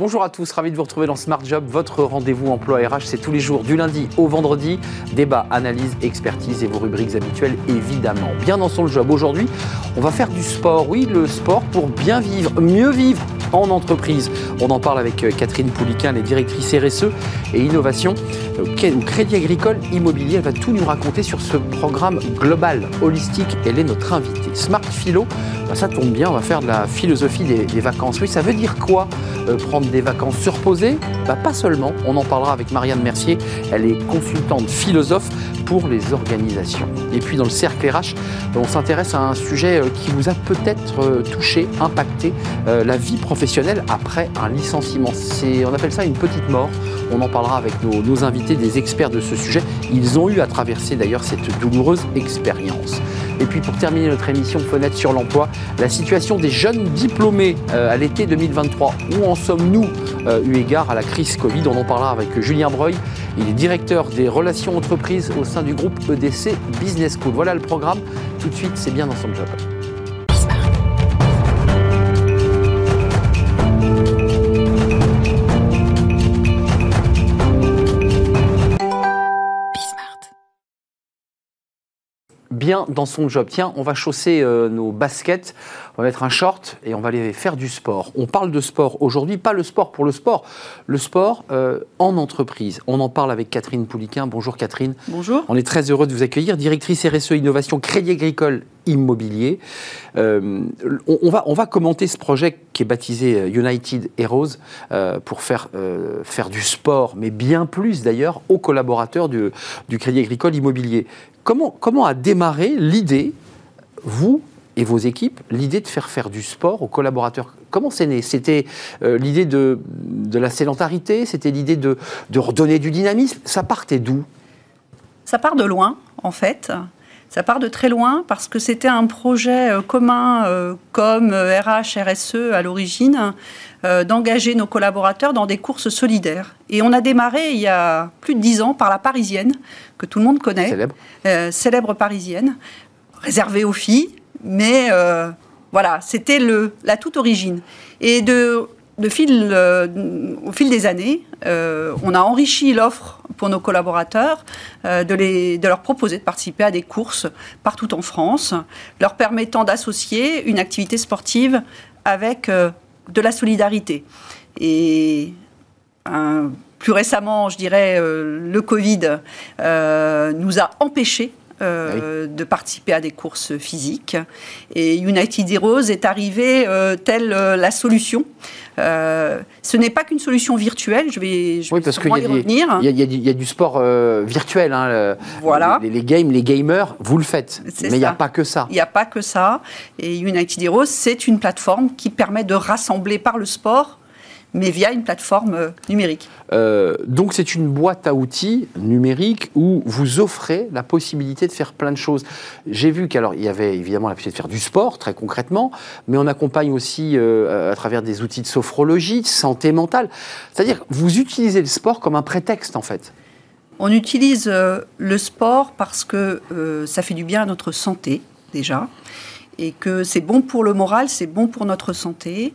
Bonjour à tous, ravi de vous retrouver dans Smart Job, votre rendez-vous emploi RH. C'est tous les jours, du lundi au vendredi. Débat, analyse, expertise et vos rubriques habituelles, évidemment. Bien dans son job. Aujourd'hui, on va faire du sport. Oui, le sport pour bien vivre, mieux vivre en entreprise. On en parle avec euh, Catherine Pouliquin, les directrices RSE et innovation au Crédit Agricole Immobilier. Elle va tout nous raconter sur ce programme global, holistique. Elle est notre invitée. Smart Philo, bah, ça tombe bien, on va faire de la philosophie des, des vacances. Oui, ça veut dire quoi euh, prendre des vacances surposées? Bah, Pas seulement, on en parlera avec Marianne Mercier, elle est consultante philosophe pour les organisations. Et puis dans le cercle RH, on s'intéresse à un sujet euh, qui vous a peut-être euh, touché, impacté la vie professionnelle après un licenciement. On appelle ça une petite mort. On en parlera avec nos, nos invités, des experts de ce sujet. Ils ont eu à traverser d'ailleurs cette douloureuse expérience. Et puis pour terminer notre émission Fenêtre sur l'emploi, la situation des jeunes diplômés à l'été 2023. Où en sommes-nous euh, eu égard à la crise Covid? On en parlera avec Julien Breuil. Il est directeur des relations entreprises au sein du groupe EDC Business School. Voilà le programme. Tout de suite, c'est bien dans son job. Bien dans son job. Tiens, on va chausser euh, nos baskets, on va mettre un short et on va aller faire du sport. On parle de sport aujourd'hui, pas le sport pour le sport, le sport euh, en entreprise. On en parle avec Catherine Pouliquin. Bonjour Catherine. Bonjour. On est très heureux de vous accueillir, directrice RSE Innovation Crédit Agricole Immobilier. Euh, on, va, on va commenter ce projet qui est baptisé United Heroes pour faire, faire du sport, mais bien plus d'ailleurs aux collaborateurs du, du Crédit Agricole Immobilier. Comment, a démarré l'idée, vous et vos équipes, l'idée de faire faire du sport aux collaborateurs? Comment c'est né? C'était euh, l'idée de, de, la sédentarité? C'était l'idée de, de redonner du dynamisme? Ça partait d'où? Ça part de loin, en fait. Ça part de très loin parce que c'était un projet euh, commun euh, comme RH, RSE à l'origine, d'engager nos collaborateurs dans des courses solidaires. Et on a démarré il y a plus de dix ans par la Parisienne, que tout le monde connaît. Célèbre. célèbre Parisienne, réservée aux filles, mais euh, voilà, c'était la toute origine. Et de, de fil, euh, au fil des années, euh, on a enrichi l'offre pour nos collaborateurs, de, les, de leur proposer de participer à des courses partout en France, leur permettant d'associer une activité sportive avec de la solidarité. Et plus récemment, je dirais, le Covid nous a empêchés euh, de participer à des courses physiques. Et United Heroes est arrivé euh, telle euh, la solution. Ce n'est pas qu'une solution virtuelle, je vais, je oui, parce qu'il y, revenir. Il y, y, a du sport virtuel. Hein, voilà. Les, les, games, les gamers, vous le faites. Mais il n'y a pas que ça. Il n'y a pas que ça. Et United Heroes, c'est une plateforme qui permet de rassembler par le sport mais via une plateforme euh, numérique. Euh, donc c'est une boîte à outils numérique où vous offrez la possibilité de faire plein de choses. J'ai vu qu'il y avait évidemment la possibilité de faire du sport très concrètement, mais on accompagne aussi euh, à travers des outils de sophrologie, de santé mentale. C'est-à-dire vous utilisez le sport comme un prétexte en fait. On utilise le sport parce que ça fait du bien à notre santé déjà et que c'est bon pour le moral, c'est bon pour notre santé.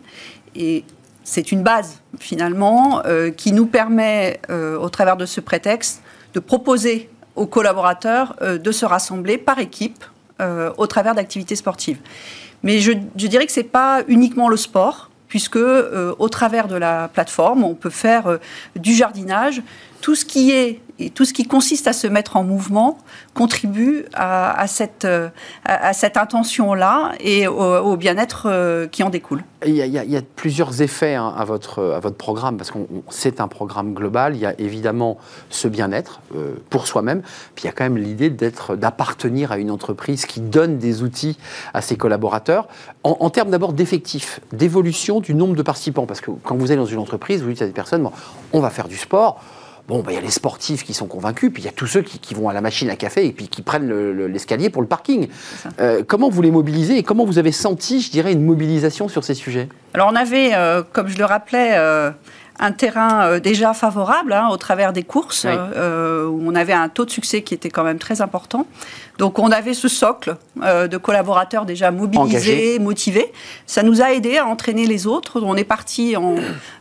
Et c'est une base finalement euh, qui nous permet, euh, au travers de ce prétexte, de proposer aux collaborateurs euh, de se rassembler par équipe au travers d'activités sportives. Mais je, je dirais que ce n'est pas uniquement le sport, puisque au travers de la plateforme, on peut faire du jardinage, tout ce qui est tout ce qui consiste à se mettre en mouvement contribue à, cette, à, cette intention-là et au, bien-être euh, qui en découle. Il y, a, plusieurs effets hein, à, votre, programme, parce que c'est un programme global. Il y a évidemment ce bien-être euh, pour soi-même, puis il y a quand même l'idée d'appartenir à une entreprise qui donne des outils à ses collaborateurs, en, termes d'abord d'effectifs, d'évolution du nombre de participants. Parce que quand vous êtes dans une entreprise, vous dites à des personnes, bon, on va faire du sport, Bon, bah, il y a les sportifs qui sont convaincus, puis il y a tous ceux qui, vont à la machine à café et puis qui prennent l'escalier pour le parking. Euh, comment vous les mobilisez et comment vous avez senti, je dirais, une mobilisation sur ces sujets? Alors on avait, euh, comme je le rappelais, euh, un terrain déjà favorable hein, au travers des courses, où on avait un taux de succès qui était quand même très important. Donc on avait ce socle de collaborateurs déjà mobilisés, motivés. Ça nous a aidé à entraîner les autres. On est parti en,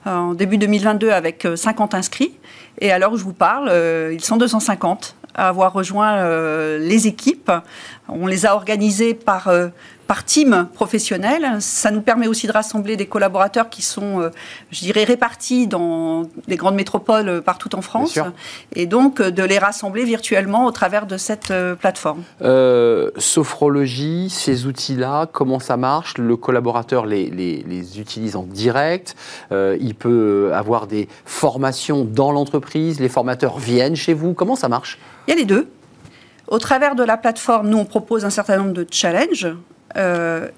en début 2022 avec 50 inscrits. Et à l'heure où je vous parle, ils sont 250 à avoir rejoint euh, les équipes. On les a organisées par, euh, par team professionnel. Ça nous permet aussi de rassembler des collaborateurs qui sont, euh, je dirais, répartis dans les grandes métropoles partout en France. Et donc de les rassembler virtuellement au travers de cette plateforme. sophrologie, ces outils-là, comment ça marche? Le collaborateur les, les, les, utilise en direct. il peut avoir des formations dans l'entreprise. Les formateurs viennent chez vous. Comment ça marche? Il y a les deux. Au travers de la plateforme, nous, on propose un certain nombre de challenges. Euh,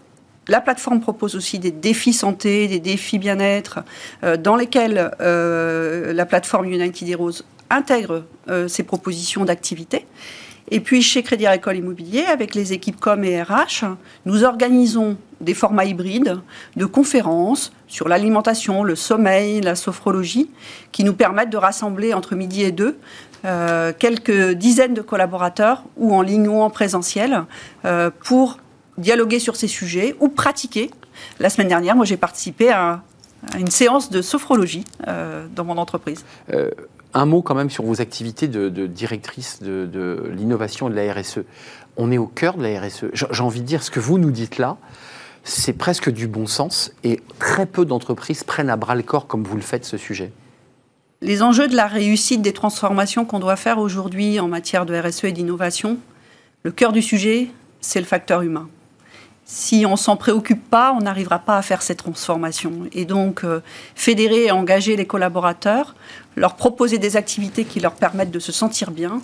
la plateforme propose aussi des défis santé, des défis bien-être, euh, dans lesquels euh, la plateforme United Heroes intègre ses propositions d'activité. Et puis chez Crédit Agricole Immobilier, avec les équipes com et RH, nous organisons des formats hybrides de conférences sur l'alimentation, le sommeil, la sophrologie, qui nous permettent de rassembler entre midi et deux quelques dizaines de collaborateurs, ou en ligne ou en présentiel, pour dialoguer sur ces sujets ou pratiquer. La semaine dernière, moi, j'ai participé à, une séance de sophrologie euh, dans mon entreprise. un mot quand même sur vos activités de, directrice de, de l'innovation et de la RSE. On est au cœur de la RSE. J'ai envie de dire, ce que vous nous dites là, c'est presque du bon sens et très peu d'entreprises prennent à bras le corps comme vous le faites ce sujet les enjeux de la réussite des transformations qu'on doit faire aujourd'hui en matière de RSE et d'innovation, le cœur du sujet, c'est le facteur humain. Si on s'en préoccupe pas, on n'arrivera pas à faire ces transformations. Et donc, euh, fédérer et engager les collaborateurs, leur proposer des activités qui leur permettent de se sentir bien,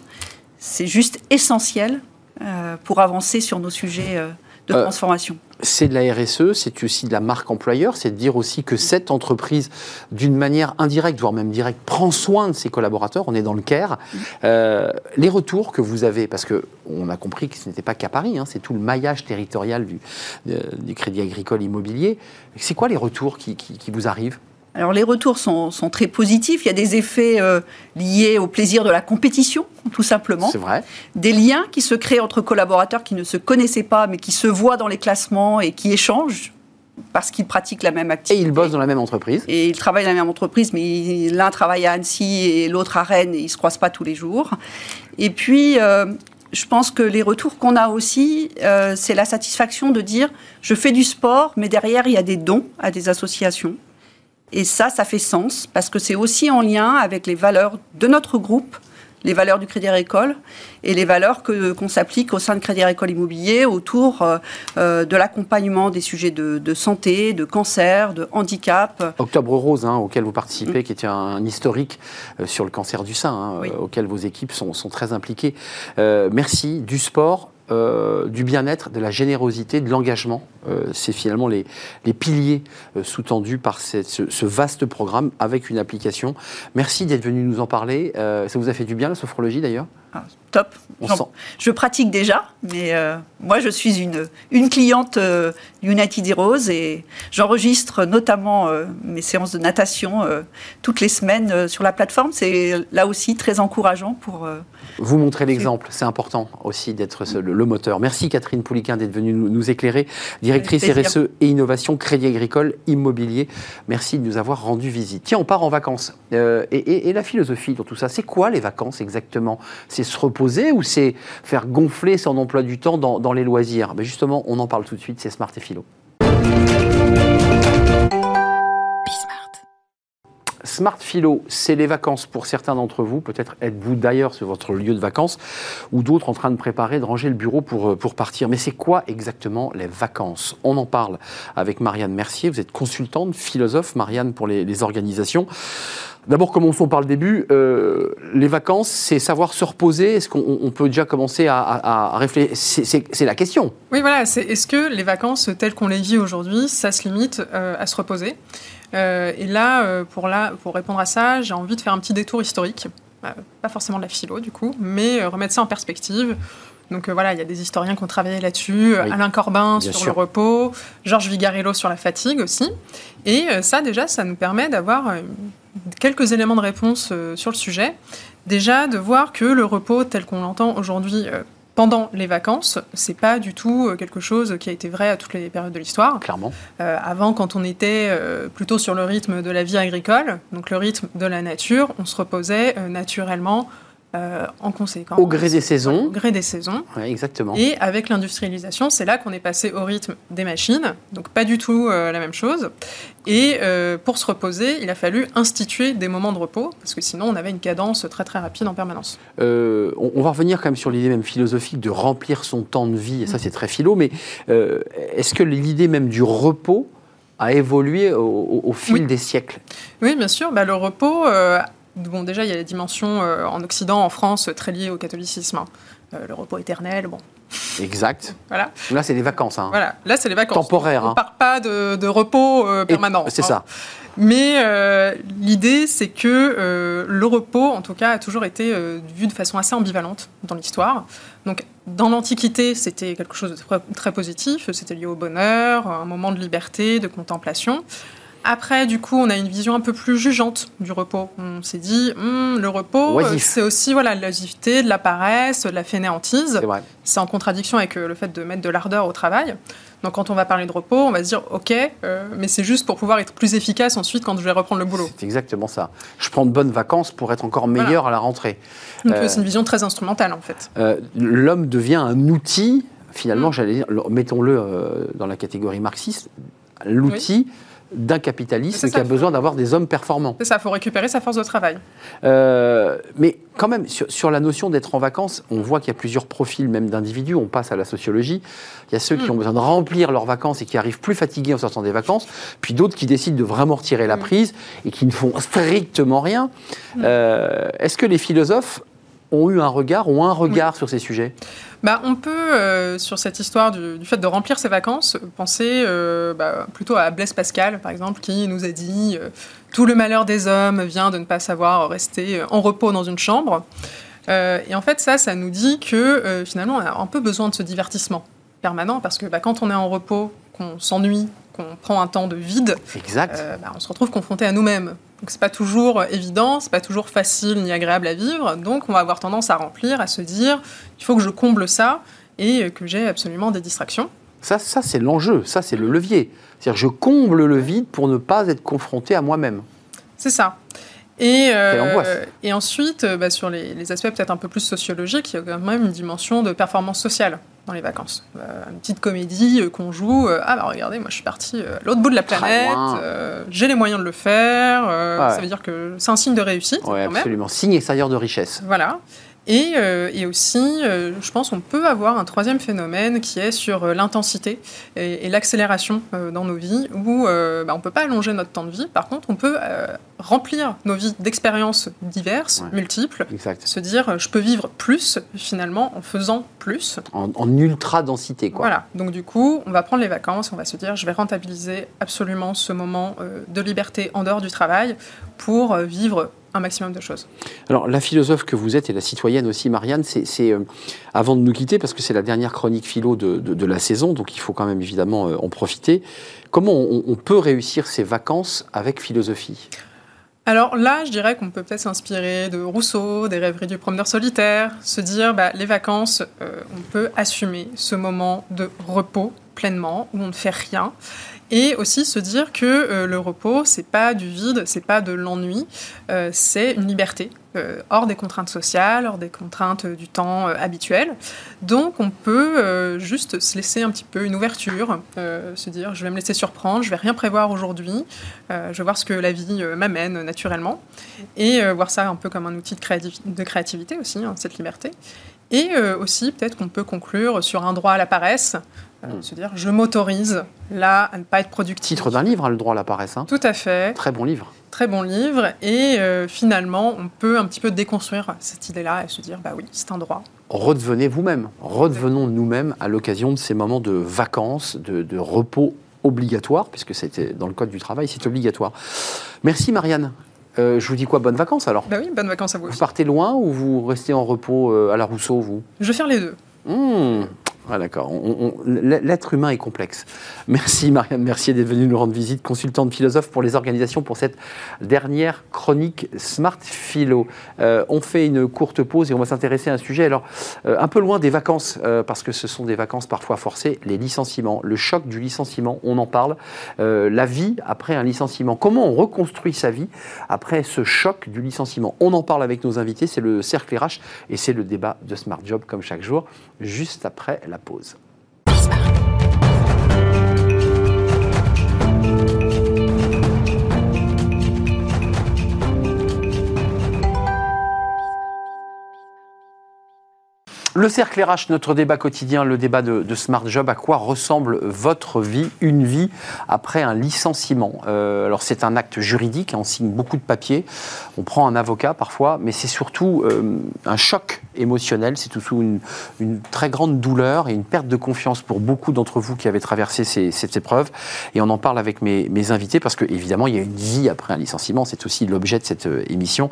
c'est juste essentiel euh, pour avancer sur nos sujets euh, de transformation c'est de la RSE, c'est aussi de la marque employeur, c'est de dire aussi que cette entreprise, d'une manière indirecte, voire même directe, prend soin de ses collaborateurs. On est dans le CARE. Euh, les retours que vous avez, parce que on a compris que ce n'était pas qu'à Paris, hein, c'est tout le maillage territorial du, du Crédit Agricole Immobilier. C'est quoi les retours qui vous arrivent? Alors les retours sont, très positifs. Il y a des effets euh, liés au plaisir de la compétition, tout simplement. C'est vrai. Des liens qui se créent entre collaborateurs qui ne se connaissaient pas, mais qui se voient dans les classements et qui échangent parce qu'ils pratiquent la même activité. Et ils bossent dans la même entreprise. Et ils travaillent dans la même entreprise, mais l'un travaille à Annecy et l'autre à Rennes, et ils ne se croisent pas tous les jours. Et puis, euh, je pense que les retours qu'on a aussi, euh, c'est la satisfaction de dire, je fais du sport, mais derrière, il y a des dons à des associations. Et ça, ça fait sens parce que c'est aussi en lien avec les valeurs de notre groupe, les valeurs du Crédit Agricole et les valeurs que, qu'on s'applique au sein de Crédit Agricole Immobilier autour euh, euh, de l'accompagnement des sujets de, santé, de cancer, de handicap. Octobre Rose, hein, auquel vous participez, mm. qui était un, historique euh, sur le cancer du sein, hein, auquel vos équipes sont, sont très impliquées. merci. Du sport, euh, du bien-être, de la générosité, de l'engagement. Euh, c'est finalement les, piliers euh, sous-tendus par ce, vaste programme avec une application. Merci d'être venu nous en parler. ça vous a fait du bien la sophrologie d'ailleurs? Ah, top. Je pratique déjà, mais euh, moi je suis une, une cliente euh, United Heroes et j'enregistre notamment euh, mes séances de natation toutes les semaines sur la plateforme. C'est là aussi très encourageant pour. Vous montrer l'exemple, c'est important aussi d'être le, moteur. Merci Catherine Pouliquin d'être venue nous, éclairer, directrice RSE et innovation Crédit Agricole Immobilier. Merci de nous avoir rendu visite. Tiens, on part en vacances. Et, et, la philosophie dans tout ça, c'est quoi les vacances exactement? Se reposer ou c'est faire gonfler son emploi du temps dans, les loisirs? Mais Justement, on en parle tout de suite, c'est Smart et Philo. Smart Philo, c'est les vacances pour certains d'entre vous. Peut-être êtes-vous d'ailleurs sur votre lieu de vacances ou d'autres en train de préparer, de ranger le bureau pour, euh, pour partir. Mais c'est quoi exactement les vacances? On en parle avec Marianne Mercier. Vous êtes consultante, philosophe, Marianne, pour les, les organisations. D'abord, commençons par le début. Euh, les vacances, c'est savoir se reposer. Est-ce qu'on peut déjà commencer à, réfléchir? C'est la question. Oui, voilà. Est-ce que les vacances telles qu'on les vit aujourd'hui, ça se limite euh, à se reposer? Euh, Et là, pour, là, pour répondre à ça, j'ai envie de faire un petit détour historique. pas forcément de la philo, du coup, mais remettre ça en perspective. Donc voilà, il y a des historiens qui ont travaillé là-dessus, Alain Corbin sur le repos, Georges Vigarello sur la fatigue aussi. Et ça, déjà, ça nous permet d'avoir quelques éléments de réponse sur le sujet. Déjà, de voir que le repos tel qu'on l'entend aujourd'hui pendant les vacances, c'est pas du tout euh, quelque chose qui a été vrai à toutes les périodes de l'histoire. Clairement. Euh, avant, quand on était euh, plutôt sur le rythme de la vie agricole, donc le rythme de la nature, on se reposait naturellement euh, en conséquence. Au gré des saisons. Au gré des saisons. Exactement. Et avec l'industrialisation, c'est là qu'on est passé au rythme des machines, donc pas du tout euh, la même chose. Et euh, pour se reposer, il a fallu instituer des moments de repos, parce que sinon on avait une cadence très très rapide en permanence. On, va revenir quand même sur l'idée même philosophique de remplir son temps de vie, et ça mm. c'est très philo, mais est-ce que l'idée même du repos a évolué au, fil des siècles? Oui, bien sûr. Bah, le repos Bon, déjà, il y a les dimensions euh, en Occident, en France, très liées au catholicisme. Hein. Euh, le repos éternel, bon. Exact. voilà. Là, c'est les vacances. Hein. Voilà, là, c'est les vacances. Temporaires. On ne part pas de, repos euh, permanent. C'est ça. Hein. Mais l'idée, c'est que le repos, en tout cas, a toujours été vu de façon assez ambivalente dans l'histoire. Donc, dans l'Antiquité, c'était quelque chose de très positif. C'était lié au bonheur, un moment de liberté, de contemplation. Après, du coup, on a une vision un peu plus jugeante du repos. On s'est dit, hmm, le repos, euh, c'est aussi voilà, de l'oisiveté, de la paresse, de la fainéantise. C'est en contradiction avec euh, le fait de mettre de l'ardeur au travail. Donc, quand on va parler de repos, on va se dire, OK, euh, mais c'est juste pour pouvoir être plus efficace ensuite quand je vais reprendre le boulot. C'est exactement ça. Je prends de bonnes vacances pour être encore meilleur à la rentrée. Donc, c'est une vision très instrumentale, en fait. L'homme devient un outil, finalement, mm. j'allais dire, mettons-le dans la catégorie marxiste, l'outil d'un capitalisme qui a besoin d'avoir des hommes performants. C'est ça, il faut récupérer sa force de travail. Euh, mais quand même, sur, la notion d'être en vacances, on voit qu'il y a plusieurs profils même d'individus. On passe à la sociologie. Il y a ceux qui hmm. ont besoin de remplir leurs vacances et qui arrivent plus fatigués en sortant des vacances, puis d'autres qui décident de vraiment retirer la hmm. prise et qui ne font strictement rien. Hmm. Euh, est-ce que les philosophes ont eu un regard, ont un regard sur ces sujets? Bah, On peut, euh, sur cette histoire du, fait de remplir ses vacances, penser euh, bah, plutôt à Blaise Pascal, par exemple, qui nous a dit euh, Tout le malheur des hommes vient de ne pas savoir rester en repos dans une chambre ». et en fait, ça, ça nous dit que finalement, on a un peu besoin de ce divertissement permanent, parce que bah, quand on est en repos, qu'on s'ennuie, qu'on prend un temps de vide, exact. on se retrouve confronté à nous-mêmes. Donc c'est pas toujours évident, c'est pas toujours facile ni agréable à vivre. Donc on va avoir tendance à remplir, à se dire il faut que je comble ça et que j'ai absolument des distractions. Ça, ça c'est l'enjeu, ça c'est le levier. C'est-à-dire je comble le vide pour ne pas être confronté à moi-même. C'est ça. Et, euh, et ensuite, bah, sur les, les aspects peut-être un peu plus sociologiques, il y a quand même une dimension de performance sociale dans les vacances. Euh, une petite comédie euh, qu'on joue. Euh, ah bah regardez, moi je suis parti à l'autre bout de la planète, j'ai les moyens de le faire. Ça veut dire que c'est un signe de réussite. Oui, absolument. Signe extérieur de richesse. Voilà. Et, euh, et, aussi, euh, je pense qu'on peut avoir un troisième phénomène qui est sur euh, l'intensité et, l'accélération dans nos vies, où bah, on ne peut pas allonger notre temps de vie. Par contre, on peut remplir nos vies d'expériences diverses, multiples, se dire je peux vivre plus finalement en faisant plus. En, en ultra-densité, quoi. Voilà. Donc du coup, on va prendre les vacances, on va se dire je vais rentabiliser absolument ce moment de liberté en dehors du travail pour vivre un maximum de choses. Alors, la philosophe que vous êtes et la citoyenne aussi, Marianne, c'est euh, avant de nous quitter, parce que c'est la dernière chronique philo de, la saison, donc il faut quand même évidemment euh, en profiter. Comment on, peut réussir ces vacances avec philosophie? Alors là, je dirais qu'on peut peut-être s'inspirer de Rousseau, des rêveries du promeneur solitaire, se dire, bah, les vacances, euh, on peut assumer ce moment de repos pleinement, où on ne fait rien, et aussi se dire que euh, le repos, c'est pas du vide, c'est pas de l'ennui, euh, c'est une liberté, euh, hors des contraintes sociales, hors des contraintes du temps habituel. Donc on peut juste se laisser un petit peu une ouverture, se dire je vais me laisser surprendre, je vais rien prévoir aujourd'hui, je vais voir ce que la vie m'amène naturellement, et voir ça un peu comme un outil de, créativité aussi, hein, cette liberté. Et aussi, peut-être qu'on peut conclure sur un droit à la paresse, euh, se dire je m'autorise là à ne pas être productif. Titre d'un livre, hein, Le droit à la paresse. Hein. Tout à fait. Très bon livre. Très bon livre. Et euh, finalement, on peut un petit peu déconstruire cette idée-là et se dire bah oui, c'est un droit. Redevenez vous-même. Redevenons nous-mêmes à l'occasion de ces moments de vacances, de, repos obligatoire, puisque c'était dans le code du travail, c'est obligatoire. Merci Marianne. Euh, je vous dis quoi Bonnes vacances alors Bah oui, bonnes vacances à vous. Vous partez loin ou vous restez en repos à la Rousseau, vous? Je vais faire les deux. Mmh. Ah, d'accord. L'être humain est complexe. Merci Marianne Mercier d'être venue nous rendre visite, consultante philosophe pour les organisations pour cette dernière chronique Smart Philo. Euh, on fait une courte pause et on va s'intéresser à un sujet alors euh, un peu loin des vacances euh, parce que ce sont des vacances parfois forcées, les licenciements, le choc du licenciement, on en parle, la vie après un licenciement, comment on reconstruit sa vie après ce choc du licenciement? On en parle avec nos invités, c'est le cercle RH et c'est le débat de Smart Job comme chaque jour, juste après la pause. Le cercle RH, notre débat quotidien, le débat de, Smart Job, à quoi ressemble votre vie, une vie après un licenciement? Euh, Alors c'est un acte juridique, hein, on signe beaucoup de papiers, on prend un avocat parfois, mais c'est surtout euh, un choc émotionnel, c'est surtout une, une, très grande douleur et une perte de confiance pour beaucoup d'entre vous qui avez traversé cette épreuve. Et on en parle avec mes, mes invités parce que évidemment il y a une vie après un licenciement, c'est aussi l'objet de cette euh, émission.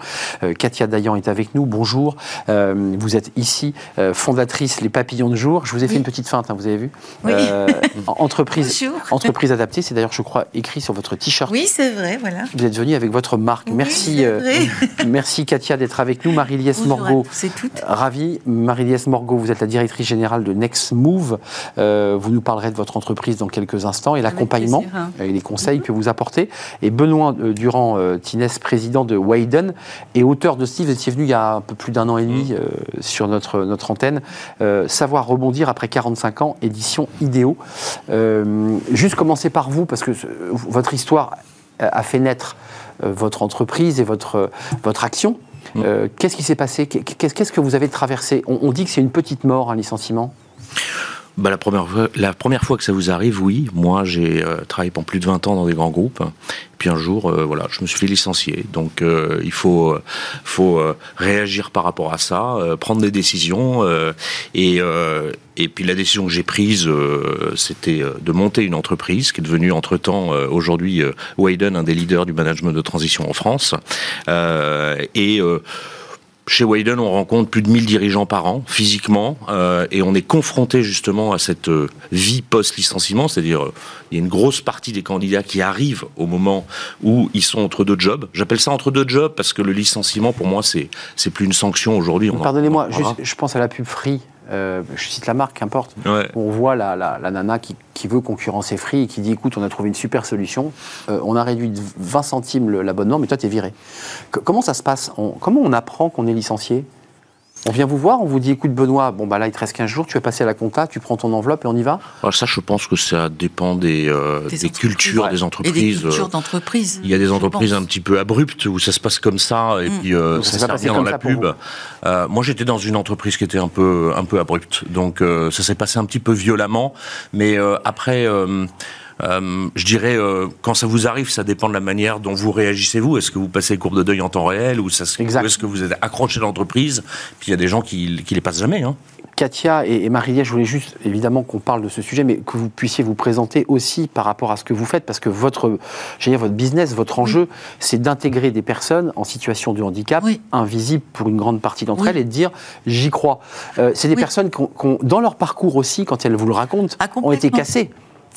Katia Dayan est avec nous, bonjour. vous êtes ici fondatrice Les Papillons de Jour. Je vous ai fait une petite feinte, hein, vous avez vu euh, entreprise, entreprise adaptée, c'est d'ailleurs, je crois, écrit sur votre t-shirt. Oui, c'est vrai, voilà. Vous êtes venu avec votre marque. merci, euh, merci Katia d'être avec nous. Marie-Liesse Morgot. C'est tout. Ravi. Marie-Liesse Morgot, vous êtes la directrice générale de Next Move. Euh, vous nous parlerez de votre entreprise dans quelques instants et l'accompagnement et les conseils mhm. que vous apportez. Et Benoît Durand Tinès, président de Wayden et auteur de Steve, vous étiez venu il y a un peu plus d'un an et demi mhm. sur notre, notre Euh, savoir rebondir après 45 ans, édition Idéo. Euh, juste commencer par vous, parce que votre histoire a fait naître euh, votre entreprise et votre, votre action. Mm. Qu'est-ce qui s'est passé? Qu'est-ce que vous avez traversé? On, dit que c'est une petite mort, un licenciement bah, la, première fois, la première fois que ça vous arrive, oui. Moi, j'ai travaillé pendant plus de 20 ans dans des grands groupes. Puis un jour, euh, voilà, je me suis fait licencier. Donc euh, il faut, euh, faut réagir par rapport à ça, prendre des décisions. et, et puis la décision que j'ai prise, c'était de monter une entreprise qui est devenue entre-temps aujourd'hui Wayden, un des leaders du management de transition en France. et chez Wayden, on rencontre plus de 1000 dirigeants par an, physiquement, euh, et on est confronté justement à cette euh, vie post-licenciement, c'est-à-dire euh, il y a une grosse partie des candidats qui arrivent au moment où ils sont entre deux jobs. J'appelle ça entre deux jobs parce que le licenciement, pour moi, c'est c'est plus une sanction aujourd'hui. Pardonnez-moi, je pense à la pub Free euh, je cite la marque, qu'importe, on voit la, nana qui, veut concurrencer Free et qui dit écoute, on a trouvé une super solution, euh, on a réduit de 20 centimes l'abonnement, mais toi, tu es viré. comment ça se passe? Comment on apprend qu'on est licencié? On vient vous voir, on vous dit écoute Benoît, bon bah là il te reste 15 jours, tu vas passer à la compta, tu prends ton enveloppe et on y va? Alors Ça je pense que ça dépend des, euh, des, cultures des entreprises. Et des cultures d'entreprise. Il y a des entreprises un petit peu abruptes où ça se passe comme ça et mm. puis euh, ça, ça bien dans la pub. Euh, moi j'étais dans une entreprise qui était un peu, un peu abrupte, donc ça s'est passé un petit peu violemment, mais après euh, je dirais, euh, quand ça vous arrive, ça dépend de la manière dont vous réagissez vous. Est-ce que vous passez les courbes de deuil en temps réel ou, est-ce que vous êtes accroché à l'entreprise Puis il y a des gens qui, qui les passent jamais. Hein. Katia et, Marie-Liesse, je voulais juste évidemment qu'on parle de ce sujet, mais que vous puissiez vous présenter aussi par rapport à ce que vous faites, parce que votre, dire, votre business, votre enjeu, c'est d'intégrer des personnes en situation de handicap, invisibles pour une grande partie d'entre elles, et de dire j'y crois. Euh, c'est des personnes qui, dans leur parcours aussi, quand elles vous le racontent, ah, ont été cassées.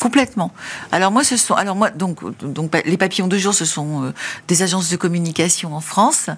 Complètement. Alors moi, ce sont, alors moi, donc, donc les papillons de jour, ce sont euh, des agences de communication en France,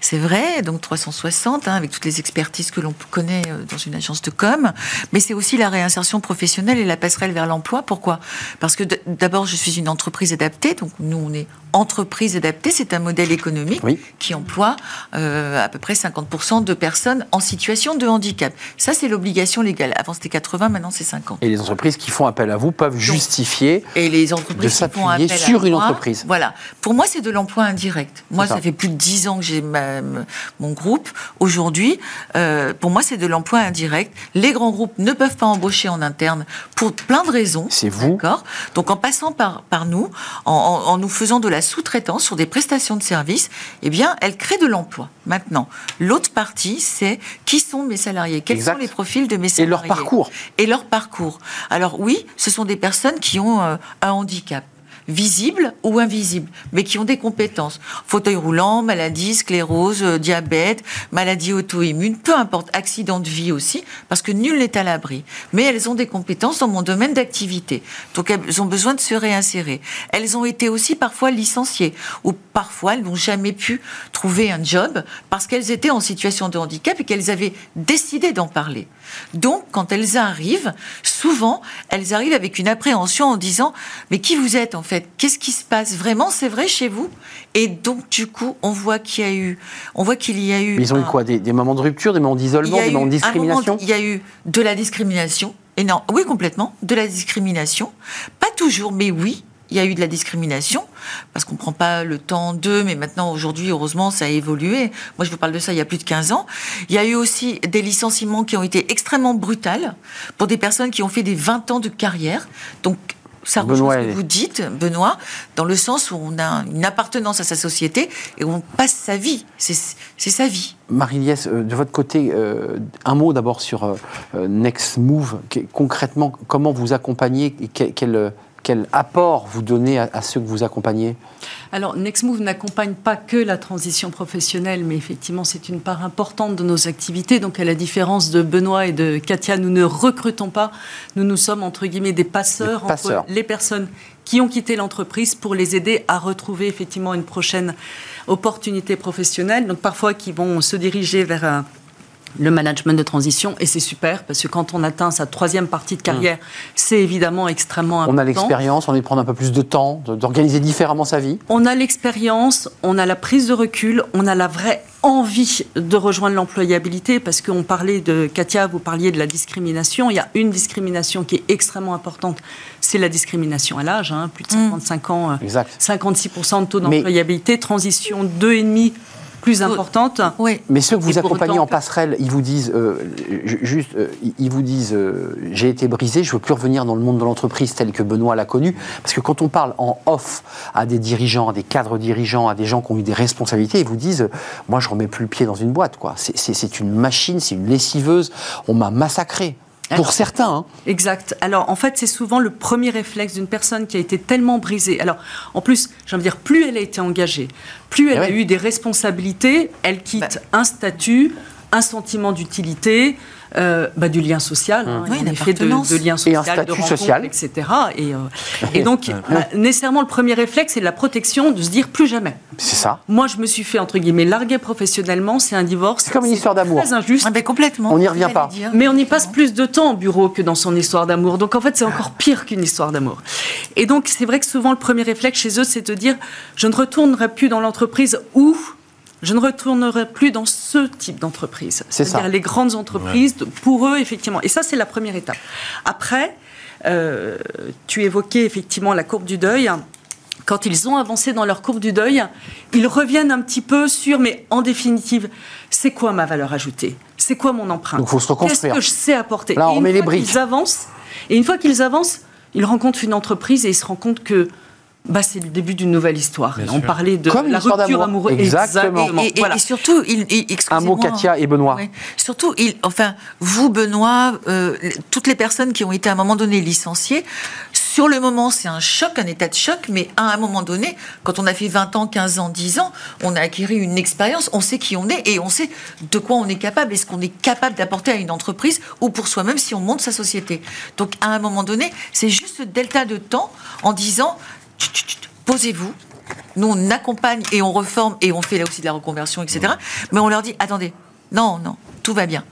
c'est vrai, donc 360 hein, avec toutes les expertises que l'on connaît euh, dans une agence de com, mais c'est aussi la réinsertion professionnelle et la passerelle vers l'emploi. Pourquoi? Parce que d'abord, je suis une entreprise adaptée, donc nous on est entreprise adaptée, c'est un modèle économique qui emploie euh, à peu près 50% de personnes en situation de handicap. Ça, c'est l'obligation légale. Avant c'était 80, maintenant c'est 50. Et les entreprises qui font appel à vous peuvent justifier et les entreprises de s'appuyer sur une entreprise. Voilà. Pour moi, c'est de l'emploi indirect. Moi, ça. fait plus de 10 ans que j'ai mon groupe. Aujourd'hui, euh, pour moi, c'est de l'emploi indirect. Les grands groupes ne peuvent pas embaucher en interne pour plein de raisons. C'est vous. D'accord? Donc, en passant par, par nous, en, en, nous faisant de la sous-traitance sur des prestations de services, eh bien, elle crée de l'emploi. Maintenant, l'autre partie, c'est qui sont mes salariés? Quels sont les profils de mes salariés Et leur parcours. Et leur parcours. Alors oui, ce sont des personnes qui ont euh, un handicap. visibles ou invisibles, mais qui ont des compétences. Fauteuil roulant, maladie, sclérose, euh, diabète, maladie auto-immune, peu importe, accident de vie aussi, parce que nul n'est à l'abri. Mais elles ont des compétences dans mon domaine d'activité. Donc elles ont besoin de se réinsérer. Elles ont été aussi parfois licenciées, ou parfois elles n'ont jamais pu trouver un job parce qu'elles étaient en situation de handicap et qu'elles avaient décidé d'en parler. Donc, quand elles arrivent, souvent, elles arrivent avec une appréhension en disant Mais qui vous êtes en fait? Qu'est-ce qui se passe? Vraiment, c'est vrai chez vous? Et donc, du coup, on voit qu'il y a eu. On voit qu'il y a eu. Mais ils ont eu quoi? Des, des moments de rupture, des moments d'isolement, des moments de discrimination? Il y a eu de la discrimination. Et non, oui, complètement, de la discrimination. Pas toujours, mais oui, il y a eu de la discrimination, parce qu'on ne prend pas le temps d'eux, mais maintenant, aujourd'hui, heureusement, ça a évolué. Moi, je vous parle de ça il y a plus de 15 ans. Il y a eu aussi des licenciements qui ont été extrêmement brutals pour des personnes qui ont fait des 20 ans de carrière. Donc, ça rejoint ce que vous dites, Benoît, dans le sens où on a une appartenance à sa société et où on passe sa vie. C'est sa vie. Marie-Liès, euh, de votre côté, euh, un mot d'abord sur euh, Next Move. Concrètement, comment vous accompagnez et quel, quel, apport vous donnez à, à ceux que vous accompagnez Alors, Nextmove n'accompagne pas que la transition professionnelle, mais effectivement, c'est une part importante de nos activités. Donc, à la différence de Benoît et de Katia, nous ne recrutons pas. Nous, nous sommes, entre guillemets, des passeurs, Des passeurs. entre les personnes qui ont quitté l'entreprise pour les aider à retrouver effectivement une prochaine opportunité professionnelle. Donc, parfois, qui vont se diriger vers un le management de transition et c'est super parce que quand on atteint sa troisième partie de carrière, c'est évidemment extrêmement important. On a l'expérience, on est prendre un peu plus de temps, d'organiser différemment sa vie. On a l'expérience, on a la prise de recul, on a la vraie envie de rejoindre l'employabilité parce qu'on parlait de Katia, vous parliez de la discrimination. Il y a une discrimination qui est extrêmement importante, c'est la discrimination à l'âge. hein, plus de 55 ans, euh, Exact. 56% de taux Mais- d'employabilité, transition 2,5 plus importante. Oui. Mais ceux que vous accompagnez autant en passerelle, ils vous disent, euh, ju- juste, euh, ils- ils vous disent, euh, j'ai été brisé, je veux plus revenir dans le monde de l'entreprise tel que Benoît l'a connu. Parce que quand on parle en off à des dirigeants, à des cadres dirigeants, à des gens qui ont eu des responsabilités, ils vous disent, euh, moi je remets plus le pied dans une boîte, quoi. C'est une machine, c'est une lessiveuse. On m'a massacré. Pour certains, hein. Exact. Alors, en fait, c'est souvent le premier réflexe d'une personne qui a été tellement brisée. Alors, en plus, j'ai envie de dire, plus elle a été engagée, plus elle Eh a oui. eu des responsabilités, elle quitte un statut, un sentiment d'utilité, euh, bah, du lien social, hein, Oui, en effet, de, lien Et un social, de statut rencontre, social. etc. Et, euh, et donc, bah, nécessairement, le premier réflexe, c'est la protection, de se dire plus jamais. c'est ça. Moi, je me suis fait, entre guillemets, larguer professionnellement, c'est un divorce. C'est comme une histoire d'amour. Très injuste. Ah complètement. On n'y revient pas. dire. Mais on y passe plus de temps au bureau que dans son histoire d'amour. Donc en fait, c'est encore pire qu'une histoire d'amour. Et donc c'est vrai que souvent le premier réflexe chez eux, c'est de dire je ne retournerai plus dans l'entreprise ou je ne retournerai plus dans ce type d'entreprise. C'est ça. C'est-à-dire les grandes entreprises, pour eux, effectivement. Et ça, c'est la première étape. Après, euh, tu évoquais effectivement la courbe du deuil quand ils ont avancé dans leur courbe du deuil, ils reviennent un petit peu sur, mais en définitive, c'est quoi ma valeur ajoutée? C'est quoi mon empreinte Donc, faut se reconstruire. Qu'est-ce que je sais apporter? Là, on Et met les briques. qu'ils avancent, et une fois qu'ils avancent, ils rencontrent une entreprise et ils se rendent compte que bah, c'est le début d'une nouvelle histoire. Bien on sûr. parlait de Comme la rupture amoureuse. Exactement. Et, et- Voilà. et surtout, il, il- Un mot. Katia et Benoît. Oui. Surtout, il, enfin, vous, Benoît, euh, toutes les personnes qui ont été à un moment donné licenciées, sur le moment, c'est un choc, un état de choc, mais à un moment donné, quand on a fait 20 ans, 15 ans, 10 ans, on a acquis une expérience, on sait qui on est et on sait de quoi on est capable et ce qu'on est capable d'apporter à une entreprise ou pour soi-même si on monte sa société? Donc, à un moment donné, c'est juste ce delta de temps en disant, posez-vous, nous, on accompagne et on reforme et on fait là aussi de la reconversion, etc. Mais on leur dit, attendez, non, non, tout va bien.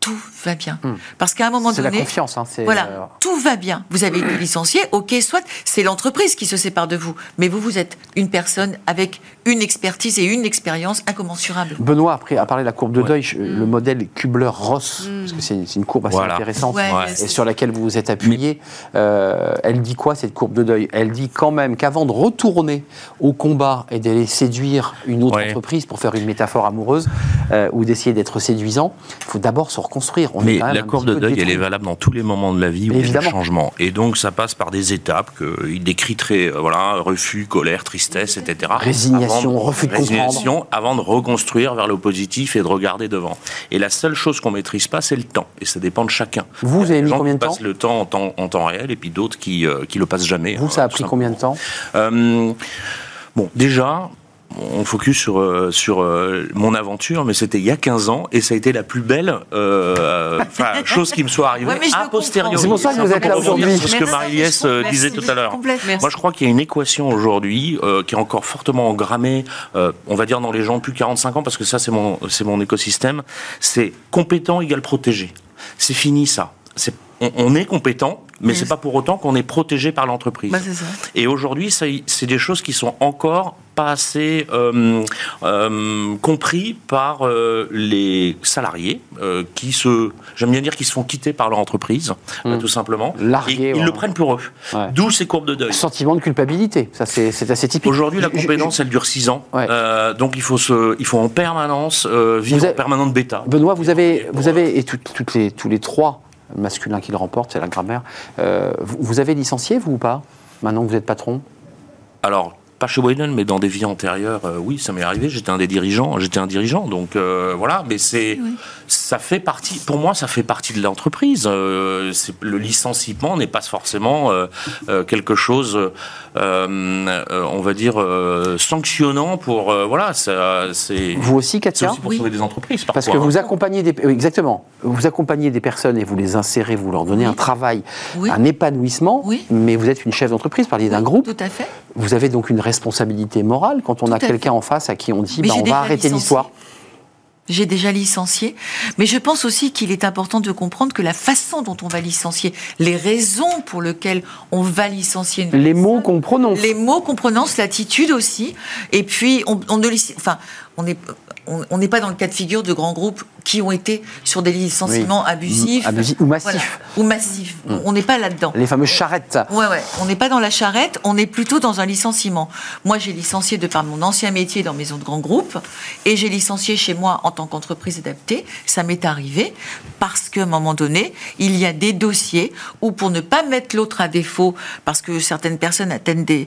Tout va bien. Parce qu'à un moment Hmm. C'est la donné. confiance, hein, c'est, Voilà, euh, tout va bien. Vous avez été licencié, ok, soit c'est l'entreprise qui se sépare de vous. Mais vous, vous êtes une personne avec une expertise et une expérience incommensurables. Benoît, après, a parlé de la courbe de deuil, je- le modèle Kubler-Ross, parce que c'est c'est une courbe assez Voilà. intéressante Ouais, Ouais. et sur laquelle vous vous êtes appuyé. Euh, elle dit quoi, cette courbe de deuil? Elle dit quand même qu'avant de retourner au combat et d'aller séduire une autre Ouais. entreprise, pour faire une métaphore amoureuse, euh, ou d'essayer d'être séduisant, il faut d'abord se reconstruire. On Mais quand même la un courbe petit de deuil, elle est valable dans tous les moments de la vie où il y a des changements. Et donc, ça passe par des étapes qu'il décrit très, euh, voilà, refus, colère, tristesse, etc. Résignation, Avant refus de résignation, avant de reconstruire vers le positif et de regarder devant. Et la seule chose qu'on maîtrise pas, c'est le temps. Et ça dépend de chacun. Vous, vous avez mis gens combien qui de temps passent le temps en, temps en temps réel et puis d'autres qui, euh, qui le passent jamais. Vous, hein, ça a pris simplement. combien de temps Euh, Bon, déjà, on focus sur, euh, sur euh, mon aventure, mais c'était il y a 15 ans et ça a été la plus belle euh, chose qui me soit arrivée Ouais, a posteriori. C'est pour ça que vous êtes là aujourd'hui. sur ce que Marie-Liès disait tout à l'heure. Moi, je crois qu'il y a une équation aujourd'hui euh, qui est encore fortement engrammée, euh, on va dire dans les gens de plus de 45 ans, parce que ça, c'est mon, c'est mon écosystème. C'est compétent égale protégé. C'est fini ça. C'est, on, on est compétent, mais Mais c'est pas pour autant qu'on est protégé par l'entreprise. Bah. Et aujourd'hui, c'est des choses qui sont encore pas assez euh, euh, compris par euh, les salariés euh, qui se, j'aime bien dire, qui se font quitter par leur entreprise, euh, tout simplement. Largués, et ils ouais. le prennent pour eux. Ouais. D'où ces courbes de deuil. Sentiment de culpabilité, ça c'est assez typique. Aujourd'hui, la Je- je- compétence, elle dure 6 ans. Ouais. Euh, donc, il faut, se, il faut en permanence euh, vivre Vous avez- en permanente bêta. Benoît, vous avez, vous avez et toutes les, tous les trois masculins qui le remportent, c'est la grammaire. euh, vous, vous avez licencié, vous ou pas Maintenant que vous êtes patron? Alors, pas chez Wayland, mais dans des vies antérieures, euh, oui, ça m'est arrivé. J'étais un des dirigeants, j'étais un dirigeant, donc euh, voilà. Mais c'est, ça fait partie. Pour moi, ça fait partie de l'entreprise. Euh, le licenciement n'est pas forcément euh, euh, quelque chose, euh, euh, on va dire, euh, sanctionnant pour euh, voilà. C'est. Vous aussi, c'est Katia aussi pour Oui. sauver des entreprises. Parce que vous hein. accompagnez des, oui, exactement, vous accompagnez des personnes et vous les insérez, vous leur donnez un travail, Oui. un épanouissement, Oui. mais vous êtes une chef d'entreprise, vous parliez d'un groupe, Tout à fait. vous avez donc une responsabilité morale quand on Tout a quelqu'un en face à qui on dit bah, on va arrêter l'histoire. J'ai déjà licencié, mais je pense aussi qu'il est important de comprendre que la façon dont on va licencier, les raisons pour lesquelles on va licencier une Les mots qu'on prononce. les mots qu'on prononce, l'attitude aussi, et puis on, on ne lic- enfin, on est on on n'est pas dans le cas de figure de grands groupes qui ont été sur des licenciements Oui. abusifs, ou massifs. Voilà. ou massifs. On n'est pas là-dedans. Les fameuses charrettes. Ouais, ouais. On n'est pas dans la charrette, on est plutôt dans un licenciement. Moi, j'ai licencié de par mon ancien métier dans maison de grands groupes, et j'ai licencié chez moi en tant qu'entreprise adaptée. Ça m'est arrivé parce qu'à un moment donné, il y a des dossiers où, pour ne pas mettre l'autre à défaut, parce que certaines personnes atteignent des,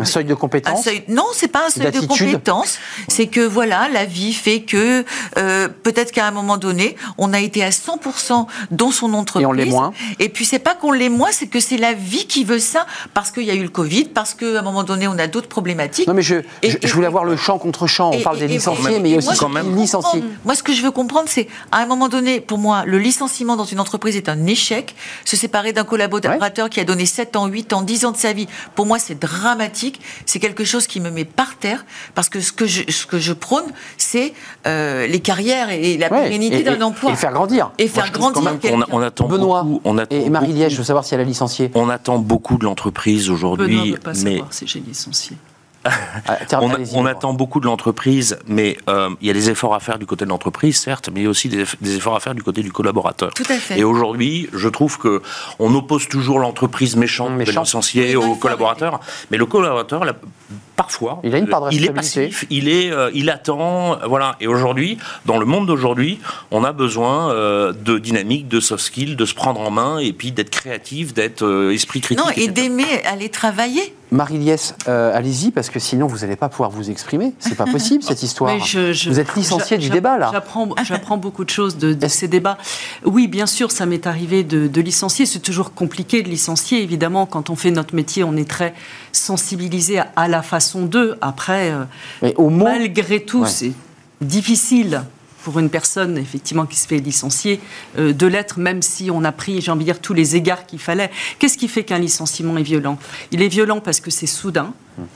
Un seuil de compétence. seuil- non, c'est pas un seuil de compétence. C'est que voilà, la vie fait que euh, peut-être qu'à un moment donné, on a été à 100% dans son entreprise. Et on l'est moins. Et puis c'est pas qu'on l'est moins, c'est que c'est la vie qui veut ça, parce qu'il y a eu le Covid, parce qu'à un moment donné, on a d'autres problématiques. Non mais je, Et- je, voulais avoir le champ contre champ. On Et- parle des licenciés, mais il y a aussi quand même. comprendre. Moi, ce que je veux comprendre, c'est à un moment donné, pour moi, le licenciement dans une entreprise est un échec. Se séparer d'un collaborateur qui a donné 7 ans, 8 ans, 10 ans de sa vie, pour moi, c'est dramatique. C'est quelque chose qui me met par terre, parce que ce que je, ce que je prône, c'est euh, les carrières et la Ouais, pérennité d'un emploi. Et faire grandir. Et faire je trouve quand grandir même on attend Benoît beaucoup. On attend et Marie-Liège, je beaucoup- veux savoir si elle a licencié. On attend beaucoup de l'entreprise Benoît aujourd'hui, pas mais savoir si j'ai licencié. Ah, on, on attend beaucoup de l'entreprise, mais euh, il y a des efforts à faire du côté de l'entreprise, certes, mais il y a aussi des, des efforts à faire du côté du collaborateur. Tout à fait. Et aujourd'hui, je trouve que on oppose toujours l'entreprise méchante, Mmh, de il au collaborateur, mais le collaborateur, parfois, Il a une part de euh, il est passif, il est, euh, il attend, voilà. Et aujourd'hui, dans le monde d'aujourd'hui, on a besoin euh, de dynamique, de soft skills, de se prendre en main et puis d'être créatif, d'être euh, esprit critique. Non, et d'aimer aller travailler. Marie-Liès, euh, allez-y, parce que sinon vous n'allez pas pouvoir vous exprimer. C'est pas possible cette histoire. Mais je- je- vous êtes licencié du débat là. J'apprends, j'apprends beaucoup de choses de, de ces débats. Oui, bien sûr, ça m'est arrivé de, de licencier. C'est toujours compliqué de licencier. Évidemment, quand on fait notre métier, on est très sensibilisé à, à la façon d'eux. Après, euh, Mais au malgré tout, Ouais. c'est difficile pour une personne effectivement qui se fait licencier euh, de l'être, même si on a pris, j'ai envie de dire, tous les égards qu'il fallait. Qu'est-ce qui fait qu'un licenciement est violent? Il est violent parce que c'est soudain.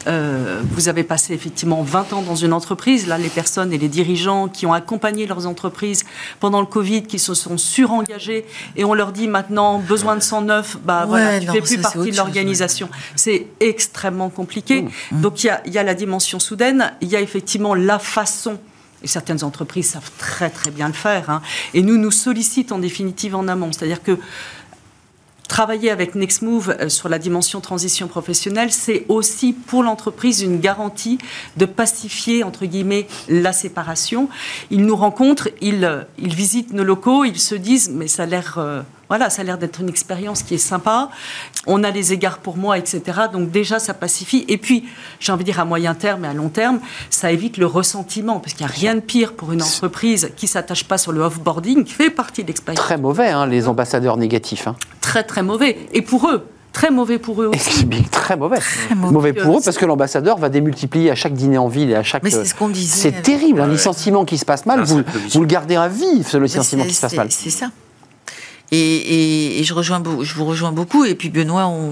Euh, vous avez passé effectivement 20 ans dans une entreprise. Là, les personnes et les dirigeants qui ont accompagné leurs entreprises pendant le Covid, qui se sont surengagés, et on leur dit maintenant besoin de 109, bah Ouais, voilà, tu non, fais plus partie de l'organisation. C'est extrêmement compliqué. Donc il y a, il y a la dimension soudaine, il y a effectivement la façon. Certaines entreprises savent très très bien le faire. hein. Et nous nous sollicitent en définitive en amont. C'est-à-dire que travailler avec Nextmove euh, sur la dimension transition professionnelle, c'est aussi pour l'entreprise une garantie de pacifier, entre guillemets, la séparation. Ils nous rencontrent, ils, euh, ils visitent nos locaux, ils se disent, mais ça a l'air... euh, voilà, ça a l'air d'être une expérience qui est sympa. On a les égards pour moi, etc. Donc déjà, ça pacifie. Et puis, j'ai envie de dire à moyen terme et à long terme, ça évite le ressentiment, parce qu'il n'y a rien de pire pour une entreprise qui s'attache pas sur le offboarding, qui fait partie de l'expérience. Très mauvais, hein, les ambassadeurs négatifs. hein. Très très mauvais. Et pour eux, très mauvais pour eux aussi. c'est bien très mauvais. mauvais. Mauvais pour eux parce que l'ambassadeur va démultiplier à chaque dîner en ville et à chaque. Mais c'est ce qu'on disait. C'est terrible, un licenciement qui se passe mal, Ah, vous, le gardez à vie, ce licenciement qui se passe mal. C'est ça. Et, et- et je, rejoins, je vous rejoins beaucoup. Et puis Benoît, on,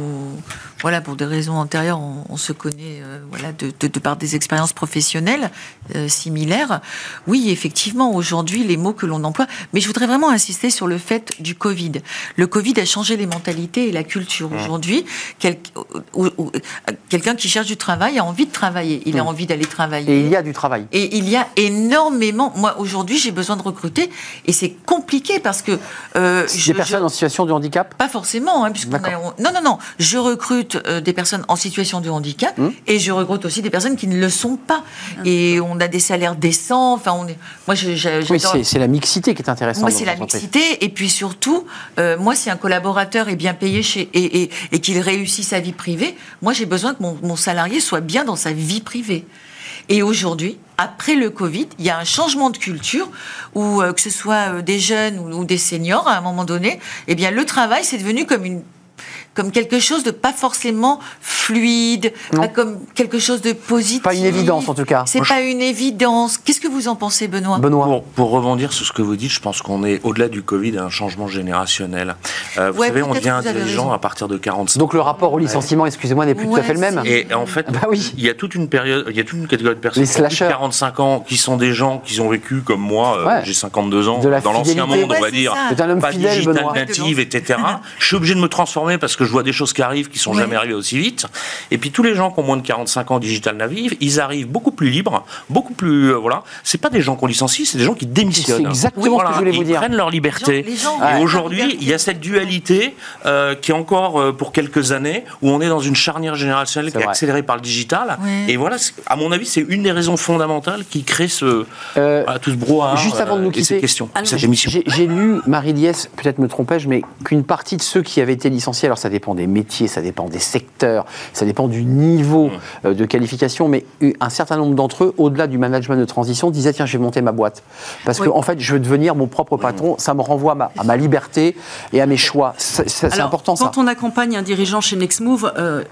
voilà, pour des raisons antérieures, on, on se connaît euh, voilà, de, de- de par des expériences professionnelles euh, similaires. Oui, effectivement, aujourd'hui, les mots que l'on emploie. Mais je voudrais vraiment insister sur le fait du Covid. Le Covid a changé les mentalités et la culture. Aujourd'hui, quel- ou- ou- quelqu'un qui cherche du travail a envie de travailler. Il a Mm. envie d'aller travailler. Et il y a du travail. Et il y a énormément. Moi, aujourd'hui, j'ai besoin de recruter et c'est compliqué parce que. euh, je- Des personnes je- en situation de handicap? Pas forcément, hein, puisqu'on a- Non, non, non. Je recrute euh, des personnes en situation de handicap et je recrute aussi des personnes qui ne le sont pas. Et on a des salaires décents. Enfin, on est. Moi, je- je- Oui, c'est la mixité qui est intéressante. moi, c'est la mixité. Et puis surtout, euh, moi, si un collaborateur est bien payé chez, et, et, et qu'il réussit sa vie privée, moi, j'ai besoin que mon, mon salarié soit bien dans sa vie privée. Et aujourd'hui, après le Covid, il y a un changement de culture où, euh, que ce soit euh, des jeunes ou, ou des seniors, à un moment donné, eh bien, le travail, c'est devenu comme une comme quelque chose de pas forcément fluide, pas comme quelque chose de positif. Pas une évidence, en tout cas. C'est pas une évidence. Qu'est-ce que vous en pensez, Benoît? Benoît. Pour, pour rebondir sur ce que vous dites, je pense qu'on est au-delà du Covid à un changement générationnel. Euh, vous Ouais, savez, on devient raison. à partir de 45 Donc le rapport au licenciement, excusez-moi, n'est plus tout à fait le même. Et en fait, Bah oui. il y a toute une période, il y a toute une catégorie de personnes Les slasheurs. 45 ans, qui sont des gens qui ont vécu comme moi, euh, Ouais. j'ai 52 ans, dans l'ancien monde, Ouais, on va dire. un homme Pas fidèle, digital Benoît. native, etc. je suis obligé de me transformer parce que je vois des choses qui arrivent qui sont Ouais. jamais arrivées aussi vite. Et puis tous les gens qui ont moins de 45 ans digital native, ils arrivent beaucoup plus libres, beaucoup plus euh, voilà. C'est pas des gens qu'on licencie, c'est des gens qui démissionnent. C'est exactement ce que je voulais ils vous dire. prennent leur liberté. Les gens- les gens- Et Ouais. aujourd'hui, il y a cette dualité euh, qui est encore euh, pour quelques années où on est dans une charnière générationnelle C'est qui est accélérée par le digital. Ouais. Et voilà, à mon avis, c'est une des raisons fondamentales qui crée ce Euh, voilà, tout ce brouhaha. juste avant de nous quitter, cette émission. J'ai j'ai lu, Marie-Liesse, peut-être me trompais-je, mais qu'une partie de ceux qui avaient été licenciés, alors ça dépend des métiers, ça dépend des secteurs, ça dépend du niveau euh, de qualification, mais un certain nombre d'entre eux, au-delà du management de transition, disaient tiens, je vais monter ma boîte. Parce Oui. que, en fait, je veux devenir mon propre patron, ça me renvoie à ma, à ma liberté et à mes choix. C'est important ça. Quand on accompagne un dirigeant chez Nextmove, euh,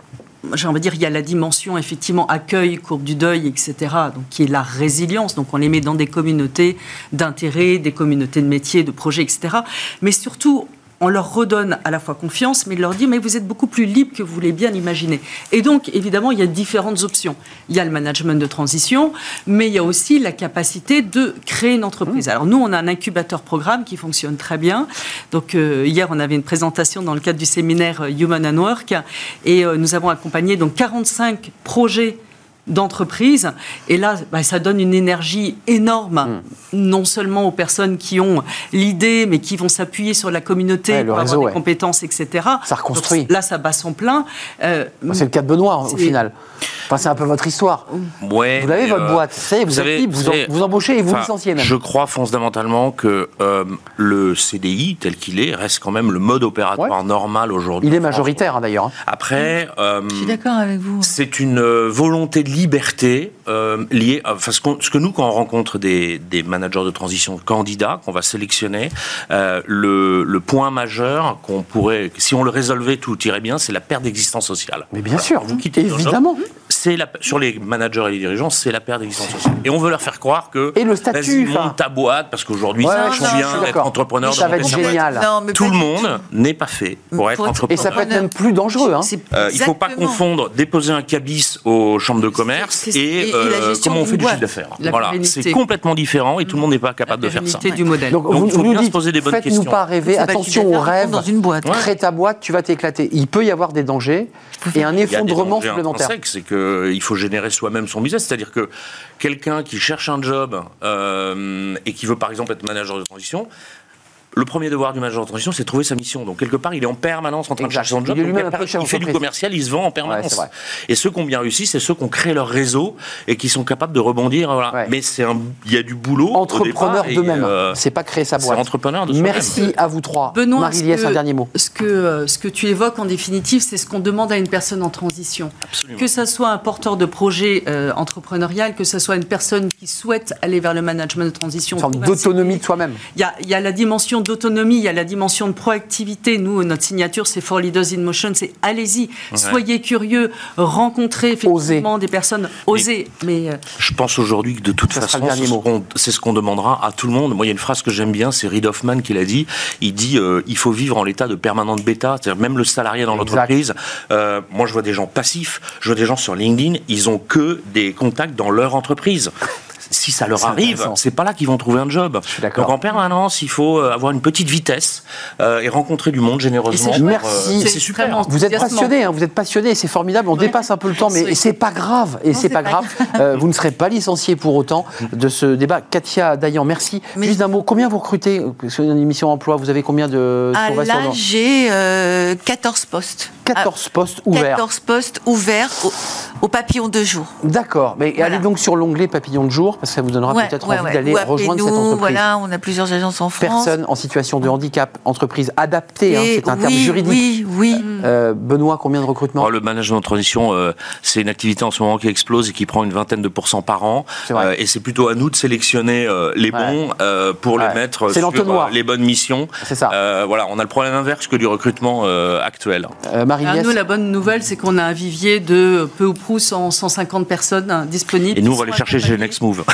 j'ai envie de dire, il y a la dimension effectivement accueil, courbe du deuil, etc., donc, qui est la résilience. Donc on les met dans des communautés d'intérêt, des communautés de métiers, de projets, etc. Mais surtout, on leur redonne à la fois confiance, mais leur dit, mais vous êtes beaucoup plus libre que vous voulez bien l'imaginer. Et donc, évidemment, il y a différentes options. Il y a le management de transition, mais il y a aussi la capacité de créer une entreprise. Alors nous, on a un incubateur programme qui fonctionne très bien. Donc euh, hier, on avait une présentation dans le cadre du séminaire euh, Human and Work, et euh, nous avons accompagné donc 45 projets d'entreprise. Et là, bah, ça donne une énergie énorme, non seulement aux personnes qui ont l'idée, mais qui vont s'appuyer sur la communauté Ouais, le pour réseau, avoir ouais. des compétences, etc. Ça reconstruit. Donc, là, ça bat son plein. Euh, Bah, c'est le cas de Benoît, au final. Enfin, c'est un peu votre histoire. Ouais, Vous avez votre euh, boîte, vous, êtes savez- libre, vous, vous en- vous embauchez et vous licenciez même. Je crois fondamentalement que euh, le CDI tel qu'il est reste quand même le mode opératoire normal aujourd'hui. Il est majoritaire, hein, d'ailleurs. hein. Après, euh, Je suis d'accord avec vous. c'est une volonté de liberté euh, liée. à- Enfin, ce, que nous, quand on rencontre des, des managers de transition candidats qu'on va sélectionner, euh, le, le point majeur qu'on pourrait, si on le résolvait, tout irait bien, c'est la perte d'existence sociale. Mais bien sûr, Vous quittez job, évidemment. C'est la, sur les managers et les dirigeants, c'est la perte d'existence sociale. Et on veut leur faire croire que Et le statut, vas-y, monte ta boîte parce qu'aujourd'hui Ouais, c'est je suis bien d'être d'accord. entrepreneur. Ça va être génial. Non, mais Tout le monde n'est pas fait pour être être- entrepreneur. Et ça peut être même plus dangereux. Hein. C'est Euh, il ne faut pas confondre déposer un cabis aux chambres de commerce C'est- c'est- et, et- euh, comment on fait du chiffre d'affaires. Voilà, c'est complètement différent et tout le monde n'est pas capable de faire ça. du modèle. Donc, Donc, vous, il faut bien se poser des bonnes faites-nous questions. pas rêver, C'est pas le attention aux rêves. dans une boîte. Crée ta boîte, tu vas t'éclater. Il peut y avoir des dangers et un effondrement supplémentaire. intrinsèques, C'est qu'il faut générer soi-même son business. C'est-à-dire que quelqu'un qui cherche un job euh, et qui veut par exemple être manager de transition, le premier devoir du manager de transition, c'est de trouver sa mission. Donc, quelque part, il est en permanence en train Exact. de chercher son job. Il est lui-même Donc, il fait du commercial, il se vend en permanence. Ouais, et ceux qui ont bien réussi, c'est ceux qui ont créé leur réseau et qui sont capables de rebondir. Voilà. Ouais. Mais c'est un- il y a du boulot. Entrepreneur d'eux-mêmes. euh, c'est pas créer sa c'est boîte. entrepreneur de soi-même. Merci à vous trois. Benoît, que- un dernier mot. Ce que, euh, ce que tu évoques en définitive, c'est ce qu'on demande à une personne en transition. Absolument. Que ça soit un porteur de projet euh, entrepreneurial, que ça soit une personne qui souhaite aller vers le management de transition. Une forme d'autonomie de soi-même. Il y, a, il y a la dimension d'autonomie, il y a la dimension de proactivité. Nous, notre signature, c'est For Leaders in Motion, c'est allez-y, soyez curieux, rencontrez effectivement des personnes, osez. Mais euh, Je pense aujourd'hui que de toute façon, le dernier c'est ce qu'on- c'est ce qu'on demandera à tout le monde. Moi, il y a une phrase que j'aime bien, c'est Reid Hoffman qui l'a dit. Il dit euh, il faut vivre en l'état de permanente bêta, c'est-à-dire même le salarié dans l'entreprise. Euh, moi, je vois des gens passifs, je vois des gens sur LinkedIn, ils ont que des contacts dans leur entreprise. Si ça leur arrive, c'est pas là qu'ils vont trouver un job. Donc en permanence, il faut euh, avoir une petite vitesse euh, et rencontrer du monde généreusement. Chouette. Merci. Euh, C'est super. extrêmement Vous êtes passionné, hein, vous êtes passionné, c'est formidable. On Ouais. dépasse un peu le temps, mais c'est pas grave. Et c'est pas pas grave. Euh, vous ne serez pas licencié pour autant de ce débat. Katia Dayan, merci. Mais- Juste un mot. Combien vous recrutez sur une émission emploi Vous avez combien de Ah, sur là, j'ai euh, 14 postes. 14 postes Ah, ouverts. 14 postes ouverts au, au papillon de jour. D'accord. Mais Voilà. allez donc sur l'onglet papillon de jour parce que ça vous donnera Ouais, peut-être ouais, envie ouais. d'aller rejoindre cette appelez-nous, entreprise. Voilà, on a plusieurs agences en France. Personne en situation de handicap, entreprise adaptée, hein, c'est un terme juridique. Oui, oui. Euh, Benoît, combien de recrutements? Oh, le management de transition, euh, c'est une activité en ce moment qui explose et qui prend une vingtaine de pourcents par an. C'est vrai. Euh, et c'est plutôt à nous de sélectionner euh, les Ouais. bons euh, pour Ouais. les mettre sur euh, les bonnes missions. C'est ça. Euh, voilà, on a le problème inverse que du recrutement euh, actuel. Euh, Marie-Liès Alors, nous, la bonne nouvelle, c'est qu'on a un vivier de peu ou prou 100, 150 personnes hein, disponibles. Et nous, on va les chercher chez. Next Move.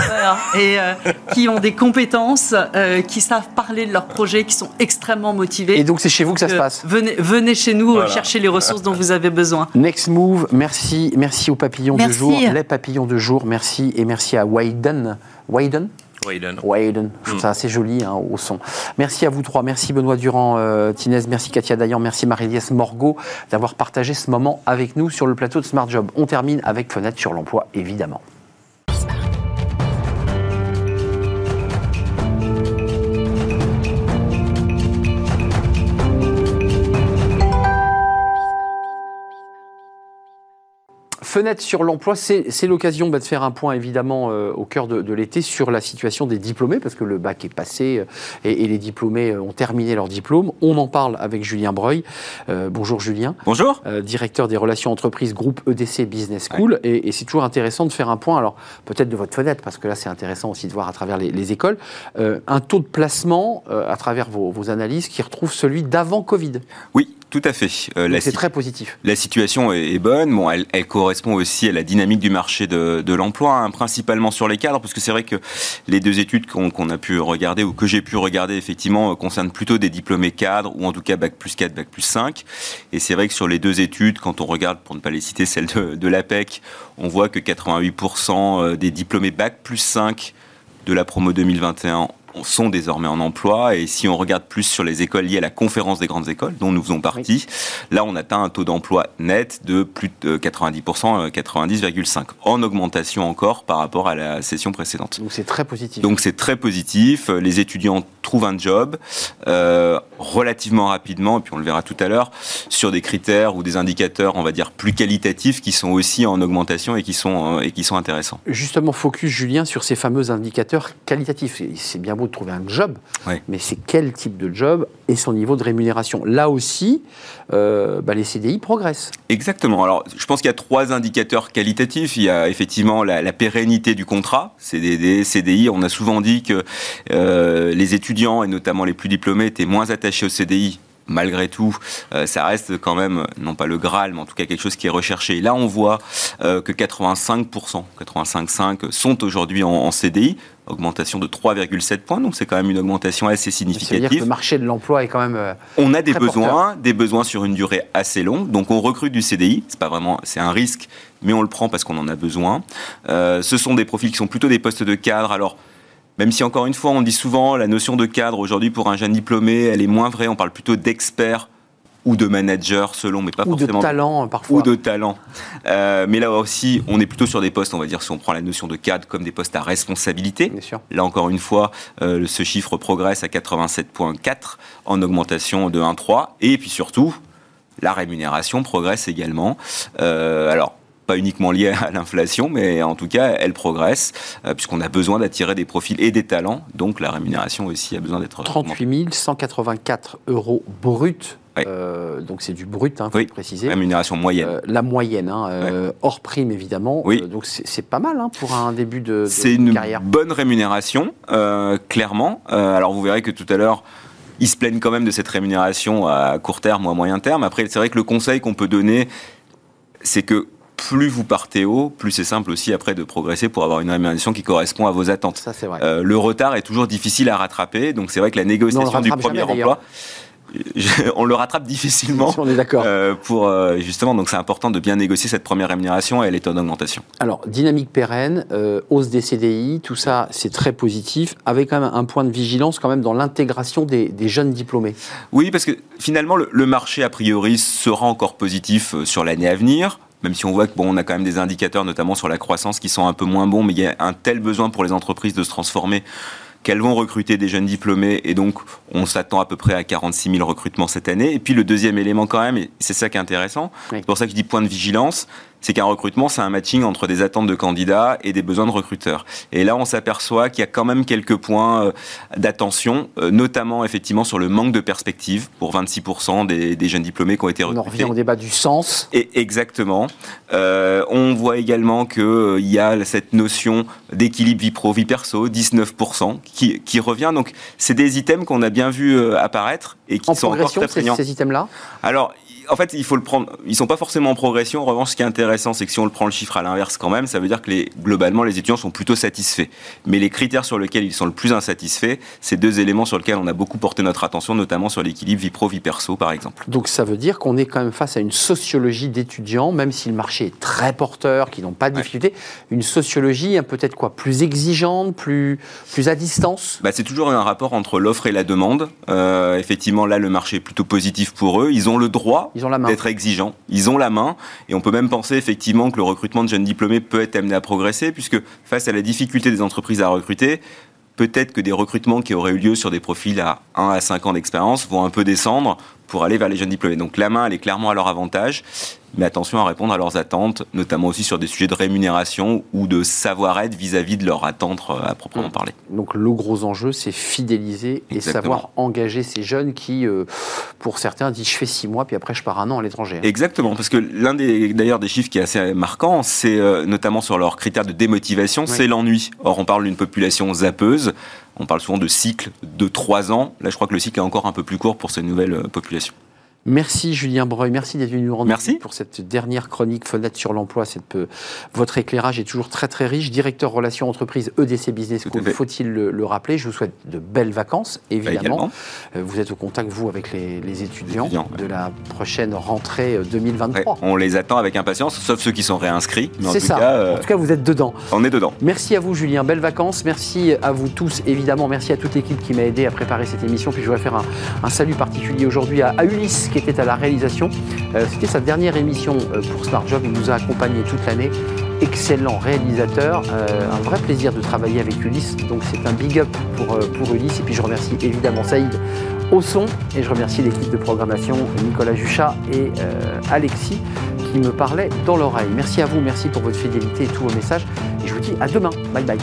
Et euh, qui ont des compétences, euh, qui savent parler de leurs projets, qui sont extrêmement motivés. Et donc c'est chez vous que ça se euh, passe Venez, venez chez nous Voilà. chercher les ressources dont vous avez besoin. Next Move, merci, merci aux papillons de Merci. jour, les papillons de jour, merci et merci à Wayden. Wayden Wayden. Wayden, je trouve ça assez joli hein, au son. Merci à vous trois, merci Benoît Durand, euh, Tinez, merci Katia Dayan, merci Marie-Liès Morgot d'avoir partagé ce moment avec nous sur le plateau de Smart Job. On termine avec Fenêtre sur l'emploi, évidemment. Fenêtre sur l'emploi, c'est l'occasion bah, de faire un point évidemment euh, au cœur de, de l'été sur la situation des diplômés, parce que le bac est passé euh, et, et les diplômés euh, ont terminé leur diplôme. On en parle avec Julien Breuil. Euh, bonjour Julien, Bonjour. directeur des relations entreprises groupe EDC Business School. Et, et c'est toujours intéressant de faire un point, alors peut-être de votre fenêtre, parce que là c'est intéressant aussi de voir à travers les, les écoles, un taux de placement à travers vos, vos analyses qui retrouve celui d'avant Covid. Oui, tout à fait. C'est très positif. la situation est, est bonne. Bon, elle, elle correspond aussi à la dynamique du marché de, l'emploi, hein, principalement sur les cadres, parce que c'est vrai que les deux études qu'on a pu regarder ou que j'ai pu regarder effectivement euh, concernent plutôt des diplômés cadres ou en tout cas bac plus 4, bac plus 5. Et c'est vrai que sur les deux études, quand on regarde, pour ne pas les citer, celle de, de l'APEC, on voit que 88% des diplômés bac plus 5 de la promo 2021 sont désormais en emploi. Et si on regarde plus sur les écoles liées à la conférence des grandes écoles, dont nous faisons partie, là, on atteint un taux d'emploi net de plus de 90%, euh, 90,5%, en augmentation encore par rapport à la session précédente. Donc c'est très positif. Donc c'est très positif. Les étudiants trouvent un job euh, relativement rapidement, et puis on le verra tout à l'heure, sur des critères ou des indicateurs, on va dire, plus qualitatifs qui sont aussi en augmentation et qui sont, euh, et qui sont intéressants. Justement, focus, Julien, sur ces fameux indicateurs qualitatifs. C'est- bien beau de trouver un job, mais c'est quel type de job et son niveau de rémunération? Là aussi, euh, bah, les CDI progressent. Exactement. Alors, je pense qu'il y a trois indicateurs qualitatifs. Il y a effectivement la, la pérennité du contrat, CDD, CDI. On a souvent dit que euh, les étudiants, et notamment les plus diplômés, étaient moins attachés au CDI. Malgré tout, euh, ça reste quand même, non pas le Graal, mais en tout cas quelque chose qui est recherché. Et là, on voit euh, que 85%, 85,5% sont aujourd'hui en, en CDI, augmentation de 3,7 points. Donc, c'est quand même une augmentation assez Ça veut dire que significative. le marché de l'emploi est quand même. euh, On a des besoins, des besoins sur une durée assez longue. Donc on recrute du CDI. C'est pas vraiment, c'est un risque, mais on le prend parce qu'on en a besoin. Ce sont des profils qui sont plutôt des postes de cadre. Alors même si encore une fois, on dit souvent la notion de cadre aujourd'hui pour un jeune diplômé, elle est moins vraie. On parle plutôt d'expert ou de manager selon, mais pas Ou de forcément talent, parfois. ou de talent. Euh, mais là aussi, on est plutôt sur des postes, on va dire, si on prend la notion de cadre comme des postes à responsabilité. Bien sûr. Là encore une fois, euh, ce chiffre progresse à 87,4 en augmentation de 1,3. Et puis surtout, la rémunération progresse également. Euh, alors, pas uniquement liée à l'inflation, mais en tout cas, elle progresse, euh, puisqu'on a besoin d'attirer des profils et des talents. Donc la rémunération aussi a besoin d'être augmentée. 38 184 euros brut. Ouais. Euh, donc c'est du brut, il faut Oui. préciser. Rémunération moyenne. Euh, la moyenne, hein, euh, hors prime évidemment. Oui. Donc c'est pas mal hein, pour un début de, de C'est une carrière. bonne rémunération, clairement. Alors vous verrez que tout à l'heure, ils se plaignent quand même de cette rémunération à court terme ou à moyen terme. Après, c'est vrai que le conseil qu'on peut donner, c'est que plus vous partez haut, plus c'est simple aussi après de progresser pour avoir une rémunération qui correspond à vos attentes. Ça c'est vrai. Euh, le retard est toujours difficile à rattraper, donc c'est vrai que la négociation du premier jamais, emploi, on le rattrape difficilement. on est d'accord. euh, pour euh, justement, donc c'est important de bien négocier cette première rémunération et elle est en augmentation. Alors, dynamique pérenne, euh, hausse des CDI, tout ça, c'est très positif, avec quand même un point de vigilance quand même dans l'intégration des, des jeunes diplômés. Oui, parce que finalement, le, le marché, a priori, sera encore positif sur l'année à venir. Même si on voit que bon, on a quand même des indicateurs, notamment sur la croissance, qui sont un peu moins bons, mais il y a un tel besoin pour les entreprises de se transformer qu'elles vont recruter des jeunes diplômés, et donc on s'attend à peu près à 46 000 recrutements cette année. Et puis le deuxième élément quand même, et c'est ça qui est intéressant, Oui. c'est pour ça que je dis point de vigilance, c'est qu'un recrutement, c'est un matching entre des attentes de candidats et des besoins de recruteurs. Et là, on s'aperçoit qu'il y a quand même quelques points euh, d'attention, euh, notamment effectivement sur le manque de perspective pour 26% des, des jeunes diplômés qui ont été On recrutés. revient au débat du sens. Et exactement. Euh, on voit également qu'il y a cette notion d'équilibre vie pro, vie perso, 19%, qui, qui revient. Donc, c'est des items qu'on a bien vu apparaître et qui En sont encore très ces, ces items-là? Alors, en fait, il faut le prendre. Ils sont pas forcément en progression. En revanche, ce qui est intéressant, c'est que si on le prend le chiffre à l'inverse, quand même, ça veut dire que les, globalement, les étudiants sont plutôt satisfaits. Mais les critères sur lesquels ils sont le plus insatisfaits, c'est deux éléments sur lesquels on a beaucoup porté notre attention, notamment sur l'équilibre vie pro, vie perso, par exemple. Donc ça veut dire qu'on est quand même face à une sociologie d'étudiants, même si le marché est très porteur, qui n'ont pas de Ouais. difficultés, une sociologie hein, peut-être quoi plus exigeante, plus, plus à distance? Bah, c'est toujours un rapport entre l'offre et la demande. Euh, effectivement, là, le marché est plutôt positif pour eux. Ils ont le droit Ils ont la main. d'être exigeants. Ils ont la main. Et on peut même penser effectivement que le recrutement de jeunes diplômés peut être amené à progresser, puisque face à la difficulté des entreprises à recruter, peut-être que des recrutements qui auraient eu lieu sur des profils à 1 à 5 ans d'expérience vont un peu descendre pour aller vers les jeunes diplômés. Donc la main, elle est clairement à leur avantage. Mais attention à répondre à leurs attentes, notamment aussi sur des sujets de rémunération ou de savoir-être vis-à-vis de leurs attentes euh, à proprement parler. Donc le gros enjeu, c'est fidéliser et Exactement. savoir engager ces jeunes qui, euh, pour certains, disent je fais six mois, puis après je pars un an à l'étranger. Exactement, parce que l'un des d'ailleurs des chiffres qui est assez marquant, c'est euh, notamment sur leurs critères de démotivation, c'est l'ennui. Or, on parle d'une population zappeuse. On parle souvent de cycle de 3 ans. Là, je crois que le cycle est encore un peu plus court pour ces nouvelles euh, populations. Merci Julien Breuil, merci d'être venu nous rendre Merci. pour cette dernière chronique fenêtre sur l'emploi. Euh, votre éclairage est toujours très très riche. Directeur relations entreprises EDC Business School, faut-il le, le rappeler Je vous souhaite de belles vacances, évidemment. Euh, Vous êtes au contact, vous, avec les, les étudiants, étudiants, de la prochaine rentrée euh, Ouais, 2023. on les attend avec impatience, sauf ceux qui sont réinscrits. C'est ça. cas, euh, En tout cas, vous êtes dedans. on est dedans. Merci à vous, Julien. Belles vacances. Merci à vous tous, évidemment. Merci à toute l'équipe qui m'a aidé à préparer cette émission. Puis je voudrais faire un, un salut particulier aujourd'hui à, à Ulysse, qui était à la réalisation. Euh, C'était sa dernière émission euh, pour Smart Job. Il nous a accompagnés toute l'année. Excellent réalisateur. Euh, un vrai plaisir de travailler avec Ulysse. Donc c'est un big up pour, pour Ulysse. Et puis je remercie évidemment Saïd au son. Et je remercie l'équipe de programmation, Nicolas Juchat et Alexis, qui me parlaient dans l'oreille. Merci à vous. Merci pour votre fidélité et tous vos messages. Et je vous dis à demain. Bye bye.